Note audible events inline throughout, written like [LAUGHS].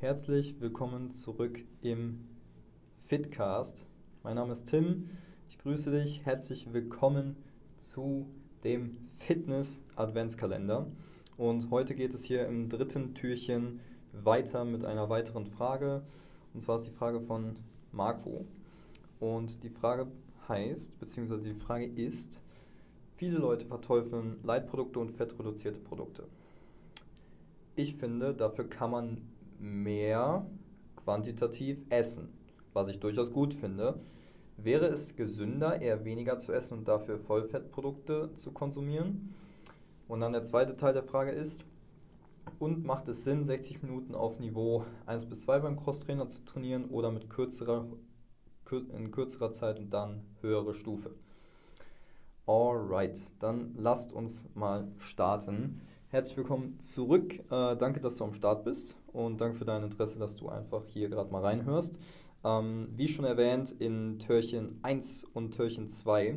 Herzlich willkommen zurück im Fitcast. Mein Name ist Tim. Ich grüße dich. Herzlich willkommen zu dem Fitness Adventskalender. Und heute geht es hier im dritten Türchen weiter mit einer weiteren Frage. Und zwar ist die Frage von Marco. Und die Frage heißt, beziehungsweise die Frage ist, viele Leute verteufeln Leitprodukte und fettreduzierte Produkte. Ich finde, dafür kann man mehr quantitativ essen, was ich durchaus gut finde. Wäre es gesünder, eher weniger zu essen und dafür Vollfettprodukte zu konsumieren? Und dann der zweite Teil der Frage ist, und macht es Sinn, 60 Minuten auf Niveau 1 bis 2 beim Crosstrainer zu trainieren oder mit kürzerer, in kürzerer Zeit und dann höhere Stufe? Alright, dann lasst uns mal starten. Herzlich willkommen zurück. Äh, danke, dass du am Start bist und danke für dein Interesse, dass du einfach hier gerade mal reinhörst. Ähm, wie schon erwähnt, in Türchen 1 und Türchen 2.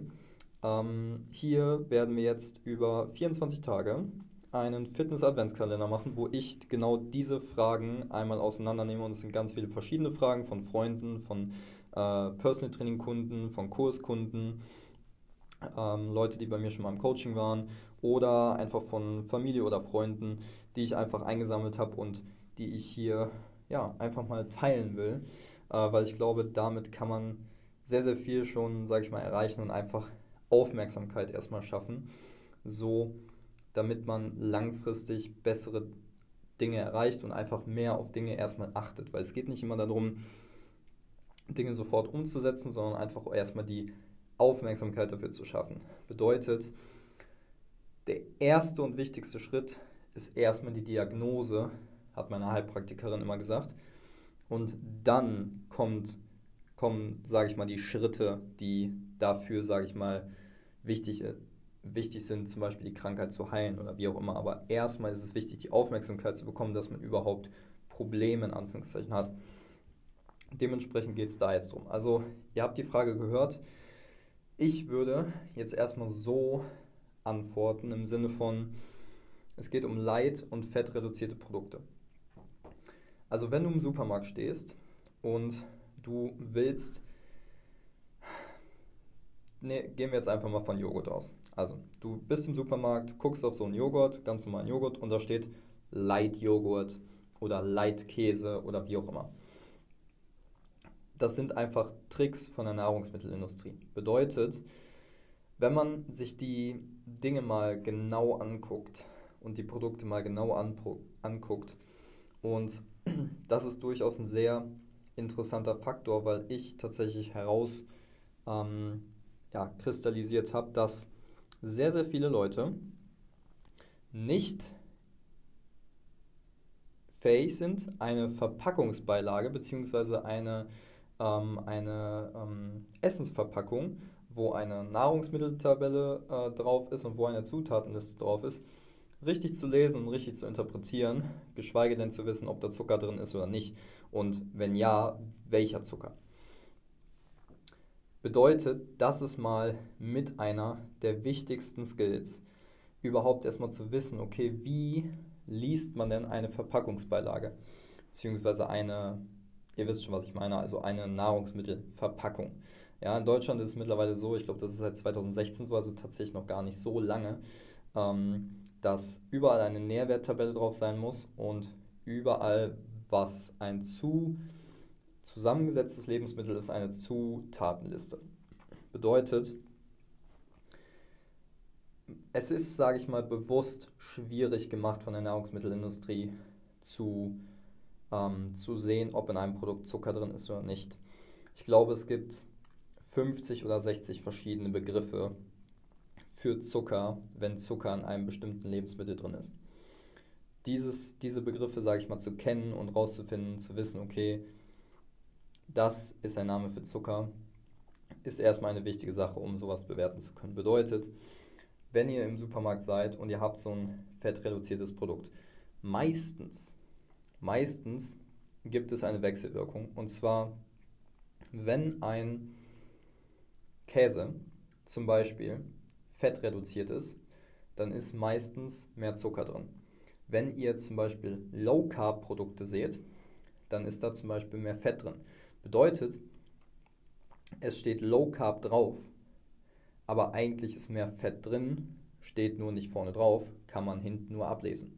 Ähm, hier werden wir jetzt über 24 Tage einen Fitness-Adventskalender machen, wo ich genau diese Fragen einmal auseinandernehme. Und es sind ganz viele verschiedene Fragen von Freunden, von äh, Personal Training Kunden, von Kurskunden, ähm, Leute, die bei mir schon mal im Coaching waren oder einfach von Familie oder Freunden, die ich einfach eingesammelt habe und die ich hier ja, einfach mal teilen will. Äh, weil ich glaube, damit kann man sehr, sehr viel schon, sage ich mal, erreichen und einfach Aufmerksamkeit erstmal schaffen, so damit man langfristig bessere Dinge erreicht und einfach mehr auf Dinge erstmal achtet, weil es geht nicht immer darum, Dinge sofort umzusetzen, sondern einfach erstmal die Aufmerksamkeit dafür zu schaffen. Bedeutet, der erste und wichtigste Schritt ist erstmal die Diagnose, hat meine Heilpraktikerin immer gesagt. Und dann kommt, kommen, sage ich mal, die Schritte, die dafür, sage ich mal, wichtig, äh, wichtig sind, zum Beispiel die Krankheit zu heilen oder wie auch immer. Aber erstmal ist es wichtig, die Aufmerksamkeit zu bekommen, dass man überhaupt Probleme in Anführungszeichen hat. Dementsprechend geht es da jetzt drum. Also, ihr habt die Frage gehört. Ich würde jetzt erstmal so antworten im Sinne von, es geht um Leid- und fettreduzierte Produkte. Also wenn du im Supermarkt stehst und du willst, ne, gehen wir jetzt einfach mal von Joghurt aus. Also du bist im Supermarkt, guckst auf so einen Joghurt, ganz normalen Joghurt und da steht Light Joghurt oder Light Käse oder wie auch immer. Das sind einfach Tricks von der Nahrungsmittelindustrie. Bedeutet, wenn man sich die Dinge mal genau anguckt und die Produkte mal genau anguckt und [CLEARS THROAT] das ist durchaus ein sehr interessanter Faktor, weil ich tatsächlich heraus ähm, ja, kristallisiert habe, dass sehr, sehr viele Leute nicht fähig sind, eine Verpackungsbeilage bzw. eine, ähm, eine ähm, Essensverpackung, wo eine Nahrungsmitteltabelle äh, drauf ist und wo eine Zutatenliste drauf ist, richtig zu lesen und richtig zu interpretieren, geschweige denn zu wissen, ob da Zucker drin ist oder nicht und wenn ja, welcher Zucker. Bedeutet, das ist mal mit einer der wichtigsten Skills, überhaupt erstmal zu wissen, okay, wie liest man denn eine Verpackungsbeilage, beziehungsweise eine, ihr wisst schon, was ich meine, also eine Nahrungsmittelverpackung. Ja, in Deutschland ist es mittlerweile so, ich glaube, das ist seit 2016 so, also tatsächlich noch gar nicht so lange, ähm, dass überall eine Nährwerttabelle drauf sein muss und überall, was ein zu zusammengesetztes Lebensmittel ist, eine Zutatenliste. Bedeutet, es ist, sage ich mal, bewusst schwierig gemacht von der Nahrungsmittelindustrie zu, ähm, zu sehen, ob in einem Produkt Zucker drin ist oder nicht. Ich glaube, es gibt 50 oder 60 verschiedene Begriffe für Zucker, wenn Zucker in einem bestimmten Lebensmittel drin ist. Dieses, diese Begriffe, sage ich mal, zu kennen und rauszufinden, zu wissen, okay, das ist ein Name für Zucker, ist erstmal eine wichtige Sache, um sowas bewerten zu können. Bedeutet, wenn ihr im Supermarkt seid und ihr habt so ein fettreduziertes Produkt, meistens, meistens gibt es eine Wechselwirkung. Und zwar, wenn ein Käse zum Beispiel fettreduziert ist, dann ist meistens mehr Zucker drin. Wenn ihr zum Beispiel Low Carb Produkte seht, dann ist da zum Beispiel mehr Fett drin. Bedeutet, es steht Low Carb drauf, aber eigentlich ist mehr Fett drin, steht nur nicht vorne drauf, kann man hinten nur ablesen.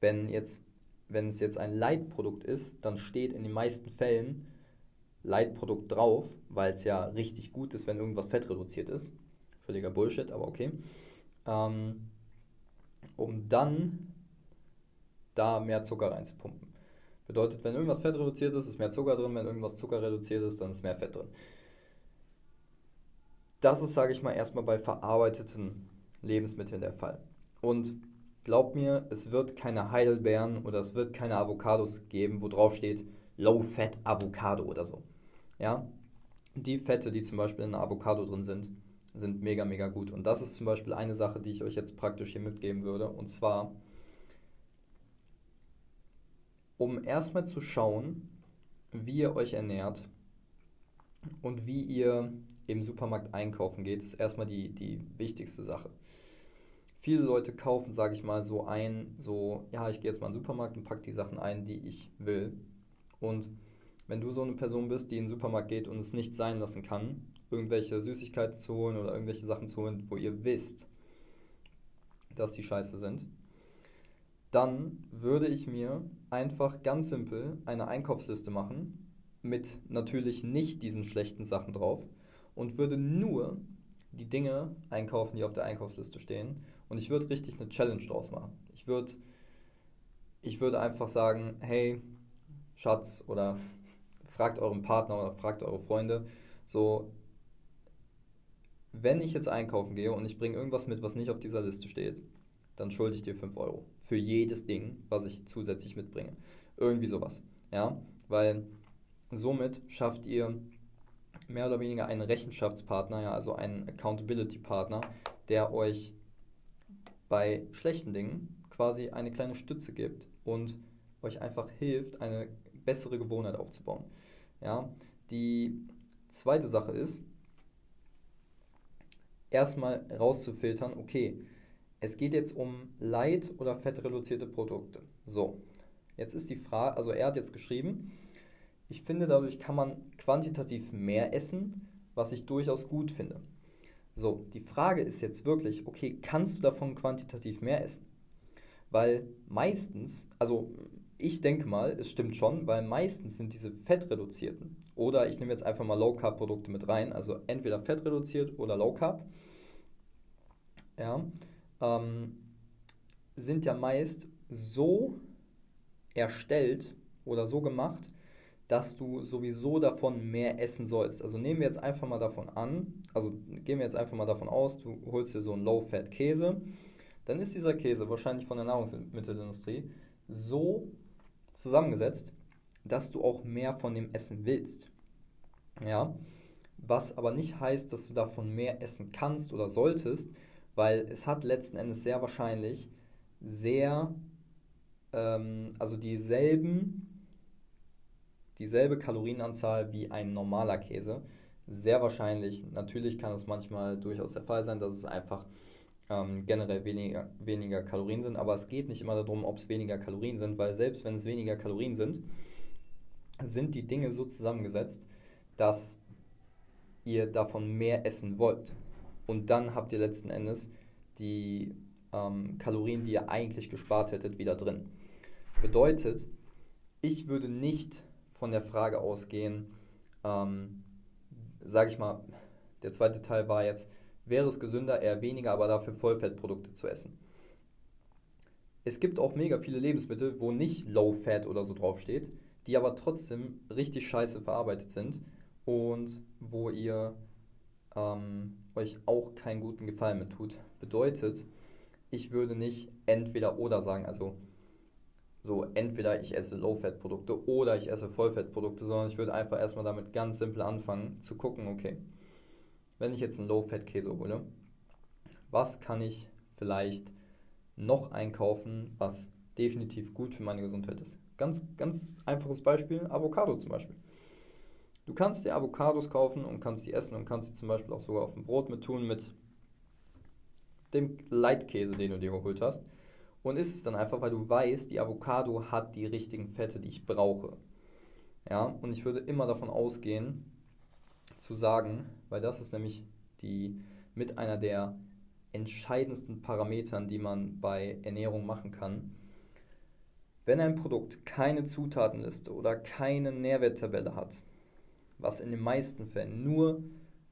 Wenn, jetzt, wenn es jetzt ein Leitprodukt ist, dann steht in den meisten Fällen Leitprodukt drauf, weil es ja richtig gut ist, wenn irgendwas fettreduziert ist. Völliger Bullshit, aber okay. Ähm, um dann da mehr Zucker reinzupumpen. Bedeutet, wenn irgendwas fettreduziert ist, ist mehr Zucker drin, wenn irgendwas zuckerreduziert ist, dann ist mehr Fett drin. Das ist, sage ich mal, erstmal bei verarbeiteten Lebensmitteln der Fall. Und glaub mir, es wird keine Heidelbeeren oder es wird keine Avocados geben, wo drauf steht Low Fat Avocado oder so. Ja, die Fette, die zum Beispiel in einer Avocado drin sind, sind mega, mega gut. Und das ist zum Beispiel eine Sache, die ich euch jetzt praktisch hier mitgeben würde. Und zwar, um erstmal zu schauen, wie ihr euch ernährt und wie ihr im Supermarkt einkaufen geht, ist erstmal die, die wichtigste Sache. Viele Leute kaufen, sage ich mal, so ein, so, ja, ich gehe jetzt mal in den Supermarkt und packe die Sachen ein, die ich will. Und wenn du so eine Person bist, die in den Supermarkt geht und es nicht sein lassen kann, irgendwelche Süßigkeiten zu holen oder irgendwelche Sachen zu holen, wo ihr wisst, dass die scheiße sind, dann würde ich mir einfach ganz simpel eine Einkaufsliste machen mit natürlich nicht diesen schlechten Sachen drauf und würde nur die Dinge einkaufen, die auf der Einkaufsliste stehen. Und ich würde richtig eine Challenge draus machen. Ich würde, ich würde einfach sagen, hey, Schatz, oder [LAUGHS] fragt euren Partner oder fragt eure Freunde, so, wenn ich jetzt einkaufen gehe und ich bringe irgendwas mit, was nicht auf dieser Liste steht, dann schulde ich dir 5 Euro. Für jedes Ding, was ich zusätzlich mitbringe. Irgendwie sowas. Ja, weil somit schafft ihr mehr oder weniger einen Rechenschaftspartner, ja, also einen Accountability-Partner, der euch bei schlechten Dingen quasi eine kleine Stütze gibt und euch einfach hilft, eine bessere Gewohnheit aufzubauen. Ja, die zweite Sache ist, erstmal rauszufiltern, okay, es geht jetzt um Light- oder fettreduzierte Produkte. So, jetzt ist die Frage, also er hat jetzt geschrieben, ich finde, dadurch kann man quantitativ mehr essen, was ich durchaus gut finde. So, die Frage ist jetzt wirklich, okay, kannst du davon quantitativ mehr essen? Weil meistens, also ich denke mal, es stimmt schon, weil meistens sind diese fettreduzierten oder ich nehme jetzt einfach mal Low Carb Produkte mit rein, also entweder fettreduziert oder Low Carb, ja, ähm, sind ja meist so erstellt oder so gemacht, dass du sowieso davon mehr essen sollst. Also nehmen wir jetzt einfach mal davon an, also gehen wir jetzt einfach mal davon aus, du holst dir so einen Low-Fat-Käse, dann ist dieser Käse wahrscheinlich von der Nahrungsmittelindustrie so zusammengesetzt, dass du auch mehr von dem essen willst. Ja, was aber nicht heißt, dass du davon mehr essen kannst oder solltest, weil es hat letzten Endes sehr wahrscheinlich sehr, ähm, also dieselben dieselbe Kalorienanzahl wie ein normaler Käse. Sehr wahrscheinlich, natürlich kann es manchmal durchaus der Fall sein, dass es einfach ähm, generell weniger, weniger Kalorien sind, aber es geht nicht immer darum, ob es weniger Kalorien sind, weil selbst wenn es weniger Kalorien sind, sind die Dinge so zusammengesetzt, dass ihr davon mehr essen wollt. Und dann habt ihr letzten Endes die ähm, Kalorien, die ihr eigentlich gespart hättet, wieder drin. Bedeutet, ich würde nicht von der Frage ausgehen, ähm, sage ich mal, der zweite Teil war jetzt, wäre es gesünder, eher weniger, aber dafür Vollfettprodukte zu essen. Es gibt auch mega viele Lebensmittel, wo nicht Low Fat oder so draufsteht, die aber trotzdem richtig scheiße verarbeitet sind und wo ihr ähm, euch auch keinen guten Gefallen mit tut. Bedeutet, ich würde nicht entweder oder sagen, also so entweder ich esse Low-Fat-Produkte oder ich esse Vollfett-Produkte, sondern ich würde einfach erstmal damit ganz simpel anfangen zu gucken, okay, wenn ich jetzt einen Low-Fat-Käse hole, was kann ich vielleicht noch einkaufen, was definitiv gut für meine Gesundheit ist. Ganz, ganz einfaches Beispiel, Avocado zum Beispiel. Du kannst dir Avocados kaufen und kannst die essen und kannst sie zum Beispiel auch sogar auf dem Brot mit tun mit dem Leitkäse, den du dir geholt hast. Und ist es dann einfach, weil du weißt, die Avocado hat die richtigen Fette, die ich brauche. Ja, und ich würde immer davon ausgehen, zu sagen, weil das ist nämlich die mit einer der entscheidendsten Parametern, die man bei Ernährung machen kann. Wenn ein Produkt keine Zutatenliste oder keine Nährwerttabelle hat, was in den meisten Fällen nur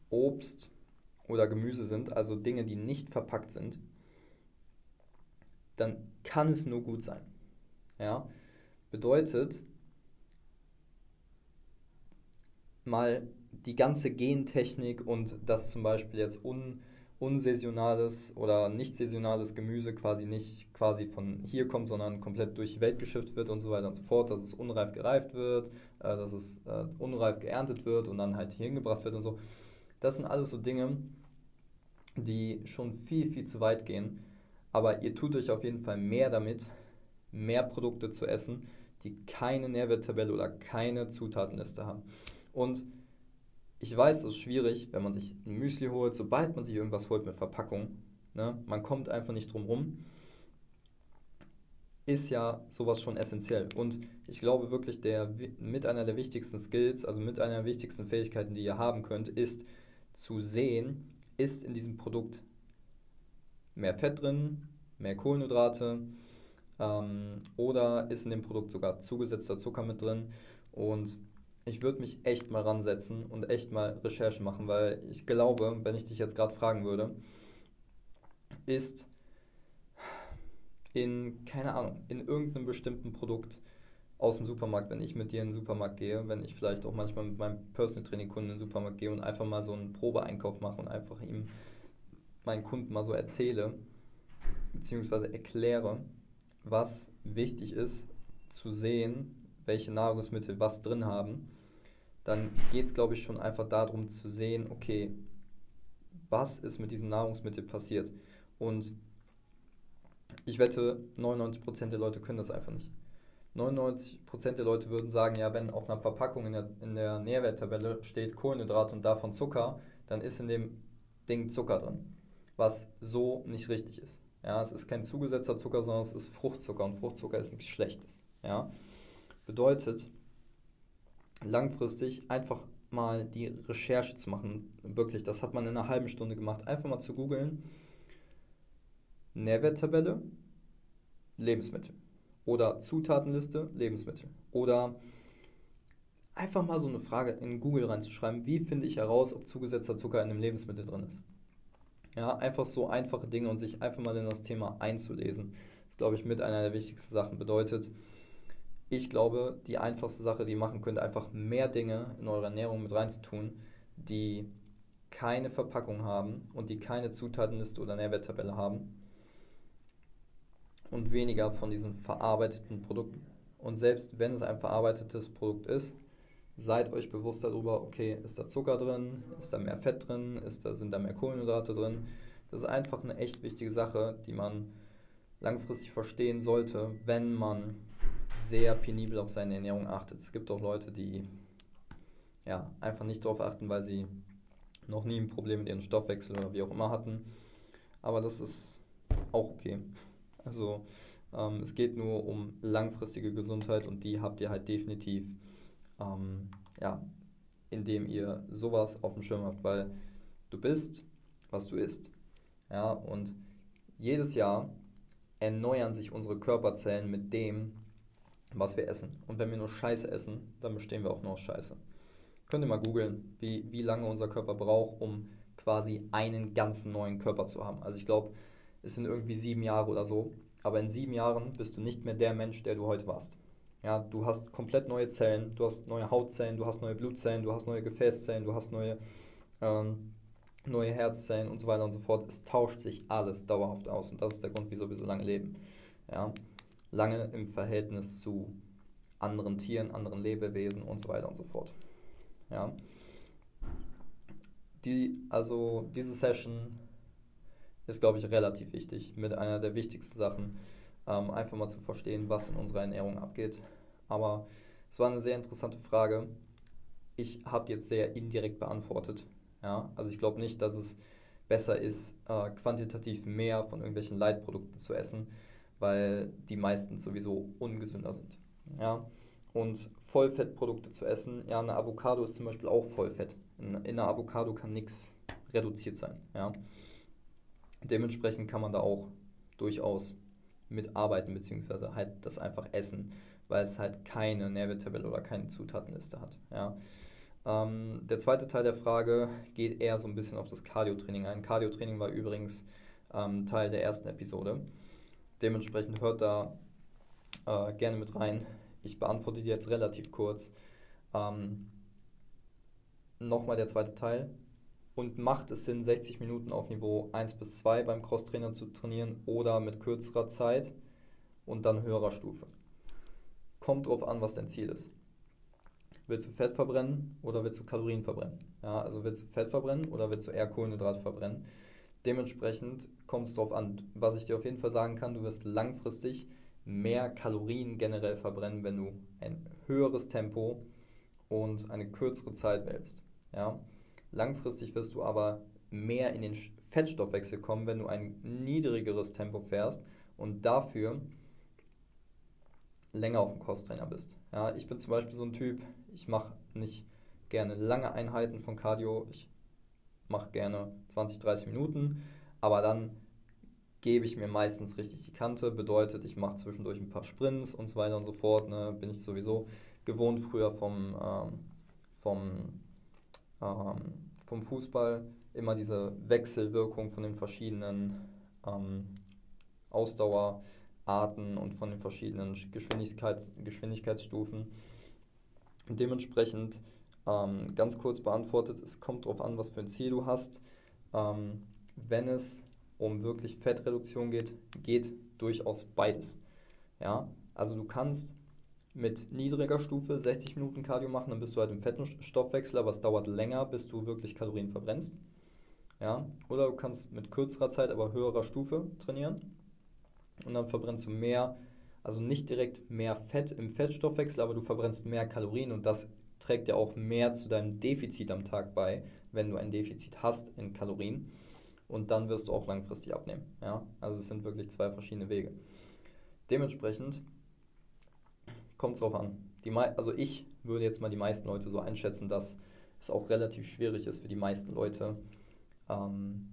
Obst oder Gemüse sind, also Dinge, die nicht verpackt sind, dann kann es nur gut sein. Ja? Bedeutet, mal die ganze Gentechnik und dass zum Beispiel jetzt un, unsaisonales oder nicht saisonales Gemüse quasi nicht quasi von hier kommt, sondern komplett durch die Welt geschifft wird und so weiter und so fort, dass es unreif gereift wird, äh, dass es äh, unreif geerntet wird und dann halt hier hingebracht wird und so. Das sind alles so Dinge, die schon viel, viel zu weit gehen. Aber ihr tut euch auf jeden Fall mehr damit, mehr Produkte zu essen, die keine Nährwerttabelle oder keine Zutatenliste haben. Und ich weiß, das ist schwierig, wenn man sich ein Müsli holt, sobald man sich irgendwas holt mit Verpackung. Ne, man kommt einfach nicht drum rum. Ist ja sowas schon essentiell. Und ich glaube wirklich, der mit einer der wichtigsten Skills, also mit einer der wichtigsten Fähigkeiten, die ihr haben könnt, ist zu sehen, ist in diesem Produkt mehr Fett drin, mehr Kohlenhydrate ähm, oder ist in dem Produkt sogar zugesetzter Zucker mit drin. Und ich würde mich echt mal ransetzen und echt mal Recherche machen, weil ich glaube, wenn ich dich jetzt gerade fragen würde, ist in, keine Ahnung, in irgendeinem bestimmten Produkt aus dem Supermarkt, wenn ich mit dir in den Supermarkt gehe, wenn ich vielleicht auch manchmal mit meinem Personal Training Kunden in den Supermarkt gehe und einfach mal so einen Probeeinkauf mache und einfach ihm meinen Kunden mal so erzähle, beziehungsweise erkläre, was wichtig ist zu sehen, welche Nahrungsmittel was drin haben, dann geht es, glaube ich, schon einfach darum zu sehen, okay, was ist mit diesem Nahrungsmittel passiert. Und ich wette, 99% der Leute können das einfach nicht. 99% der Leute würden sagen, ja, wenn auf einer Verpackung in der, in der Nährwerttabelle steht Kohlenhydrat und davon Zucker, dann ist in dem Ding Zucker drin. Was so nicht richtig ist. Ja, es ist kein zugesetzter Zucker, sondern es ist Fruchtzucker und Fruchtzucker ist nichts Schlechtes. Ja? Bedeutet, langfristig einfach mal die Recherche zu machen. Wirklich, das hat man in einer halben Stunde gemacht. Einfach mal zu googeln. Nährwerttabelle, Lebensmittel. Oder Zutatenliste, Lebensmittel. Oder einfach mal so eine Frage in Google reinzuschreiben. Wie finde ich heraus, ob zugesetzter Zucker in einem Lebensmittel drin ist? Ja, einfach so einfache Dinge und sich einfach mal in das Thema einzulesen. Das ist, glaube ich, mit einer der wichtigsten Sachen. Bedeutet, ich glaube, die einfachste Sache, die ihr machen könnt, einfach mehr Dinge in eure Ernährung mit reinzutun, die keine Verpackung haben und die keine Zutatenliste oder Nährwerttabelle haben und weniger von diesen verarbeiteten Produkten. Und selbst wenn es ein verarbeitetes Produkt ist, seid euch bewusst darüber, okay, ist da Zucker drin, ist da mehr Fett drin, ist da, sind da mehr Kohlenhydrate drin. Das ist einfach eine echt wichtige Sache, die man langfristig verstehen sollte, wenn man sehr penibel auf seine Ernährung achtet. Es gibt auch Leute, die ja, einfach nicht darauf achten, weil sie noch nie ein Problem mit ihrem Stoffwechsel oder wie auch immer hatten. Aber das ist auch okay. Also ähm, es geht nur um langfristige Gesundheit und die habt ihr halt definitiv, ähm, ja, indem ihr sowas auf dem Schirm habt, weil du bist, was du isst. Ja, und jedes Jahr erneuern sich unsere Körperzellen mit dem, was wir essen. Und wenn wir nur Scheiße essen, dann bestehen wir auch nur aus Scheiße. Könnt ihr mal googeln, wie, wie lange unser Körper braucht, um quasi einen ganzen neuen Körper zu haben. Also ich glaube, es sind irgendwie sieben Jahre oder so. Aber in sieben Jahren bist du nicht mehr der Mensch, der du heute warst. Ja, du hast komplett neue Zellen, du hast neue Hautzellen, du hast neue Blutzellen, du hast neue Gefäßzellen, du hast neue, ähm, neue Herzzellen und so weiter und so fort. Es tauscht sich alles dauerhaft aus und das ist der Grund, wieso wir so lange leben. Ja lange im Verhältnis zu anderen Tieren, anderen Lebewesen und so weiter und so fort. Ja. Die, also diese Session ist, glaube ich, relativ wichtig, mit einer der wichtigsten Sachen, ähm, einfach mal zu verstehen, was in unserer Ernährung abgeht. Aber es war eine sehr interessante Frage. Ich habe jetzt sehr indirekt beantwortet. Ja? Also ich glaube nicht, dass es besser ist, äh, quantitativ mehr von irgendwelchen Leitprodukten zu essen, weil die meistens sowieso ungesünder sind. Ja? Und Vollfettprodukte zu essen, ja, eine Avocado ist zum Beispiel auch Vollfett. In, in einer Avocado kann nichts reduziert sein. Ja? Dementsprechend kann man da auch durchaus mitarbeiten, beziehungsweise halt das einfach essen, weil es halt keine Nährwerttabelle oder keine Zutatenliste hat. Ja? Ähm, der zweite Teil der Frage geht eher so ein bisschen auf das Cardio-Training ein. Cardio-Training war übrigens ähm, Teil der ersten Episode. Dementsprechend hört da äh, gerne mit rein. Ich beantworte die jetzt relativ kurz. Ähm, Nochmal der zweite Teil. Und macht es Sinn, 60 Minuten auf Niveau 1 bis 2 beim Crosstrainer zu trainieren oder mit kürzerer Zeit und dann höherer Stufe? Kommt drauf an, was dein Ziel ist. Willst du Fett verbrennen oder willst du Kalorien verbrennen? Ja, also willst du Fett verbrennen oder willst du eher Kohlenhydrate verbrennen? Dementsprechend kommt es darauf an. Was ich dir auf jeden Fall sagen kann, du wirst langfristig mehr Kalorien generell verbrennen, wenn du ein höheres Tempo und eine kürzere Zeit wählst. Ja? Langfristig wirst du aber mehr in den Fettstoffwechsel kommen, wenn du ein niedrigeres Tempo fährst und dafür länger auf dem Kosttrainer bist. Ja, ich bin zum Beispiel so ein Typ, ich mache nicht gerne lange Einheiten von Cardio, ich mache gerne 20, 30 Minuten, aber dann gebe ich mir meistens richtig die Kante, bedeutet, ich mache zwischendurch ein paar Sprints und so weiter und so fort, ne, bin ich sowieso gewohnt früher vom, ähm, vom, ähm, vom Fußball, immer diese Wechselwirkung von den verschiedenen ähm, Ausdauer- Arten und von den verschiedenen Geschwindigkeit, Geschwindigkeitsstufen. Und dementsprechend ähm, ganz kurz beantwortet, es kommt darauf an, was für ein Ziel du hast. Ähm, wenn es um wirklich Fettreduktion geht, geht durchaus beides. Ja, also du kannst mit niedriger Stufe 60 Minuten Cardio machen, dann bist du halt im Fettstoffwechsel, aber es dauert länger, bis du wirklich Kalorien verbrennst. Ja, oder du kannst mit kürzerer Zeit, aber höherer Stufe trainieren und dann verbrennst du mehr, also nicht direkt mehr Fett im Fettstoffwechsel, aber du verbrennst mehr Kalorien und das trägt ja auch mehr zu deinem Defizit am Tag bei, wenn du ein Defizit hast in Kalorien. Und dann wirst du auch langfristig abnehmen. Ja? Also es sind wirklich zwei verschiedene Wege. Dementsprechend kommt es darauf an. Die, also ich würde jetzt mal die meisten Leute so einschätzen, dass es auch relativ schwierig ist für die meisten Leute, ähm,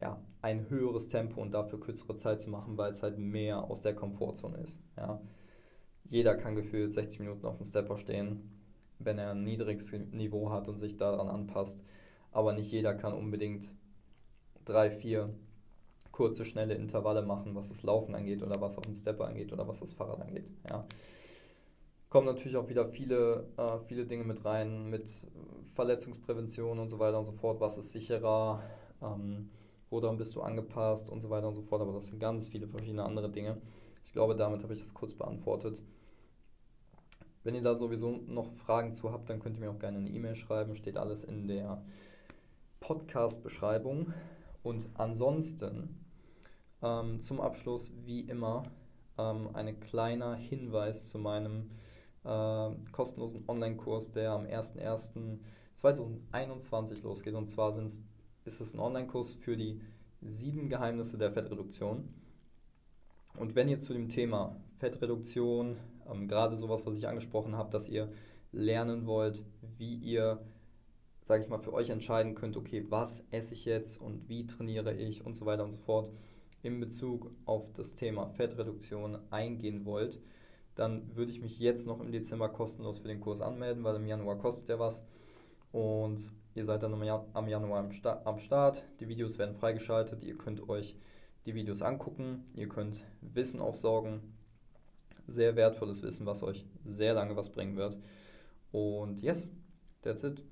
ja, ein höheres Tempo und dafür kürzere Zeit zu machen, weil es halt mehr aus der Komfortzone ist. Ja. Jeder kann gefühlt 60 Minuten auf dem Stepper stehen, wenn er ein niedriges Niveau hat und sich daran anpasst. Aber nicht jeder kann unbedingt drei, vier kurze, schnelle Intervalle machen, was das Laufen angeht oder was auf dem Stepper angeht oder was das Fahrrad angeht. Ja. Kommen natürlich auch wieder viele, äh, viele Dinge mit rein, mit Verletzungsprävention und so weiter und so fort. Was ist sicherer? Ähm, woran bist du angepasst und so weiter und so fort. Aber das sind ganz viele verschiedene andere Dinge. Ich glaube, damit habe ich das kurz beantwortet. Wenn ihr da sowieso noch Fragen zu habt, dann könnt ihr mir auch gerne eine E-Mail schreiben. Steht alles in der Podcast-Beschreibung. Und ansonsten ähm, zum Abschluss, wie immer, ähm, ein kleiner Hinweis zu meinem äh, kostenlosen Online-Kurs, der am 01.01.2021 losgeht. Und zwar sind es ist es ein Online-Kurs für die sieben Geheimnisse der Fettreduktion. Und wenn ihr zu dem Thema Fettreduktion, ähm, gerade sowas, was ich angesprochen habe, dass ihr lernen wollt, wie ihr, sage ich mal, für euch entscheiden könnt, okay, was esse ich jetzt und wie trainiere ich und so weiter und so fort, in Bezug auf das Thema Fettreduktion eingehen wollt, dann würde ich mich jetzt noch im Dezember kostenlos für den Kurs anmelden, weil im Januar kostet der was. Und Ihr seid dann am Januar am Start. Die Videos werden freigeschaltet. Ihr könnt euch die Videos angucken. Ihr könnt Wissen aufsaugen. Sehr wertvolles Wissen, was euch sehr lange was bringen wird. Und yes, that's it.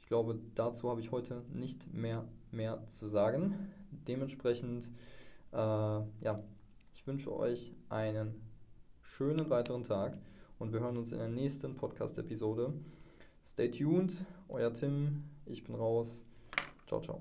Ich glaube, dazu habe ich heute nicht mehr, mehr zu sagen. Dementsprechend, äh, ja, ich wünsche euch einen schönen weiteren Tag und wir hören uns in der nächsten Podcast-Episode. Stay tuned, euer Tim, ich bin raus. Ciao, ciao.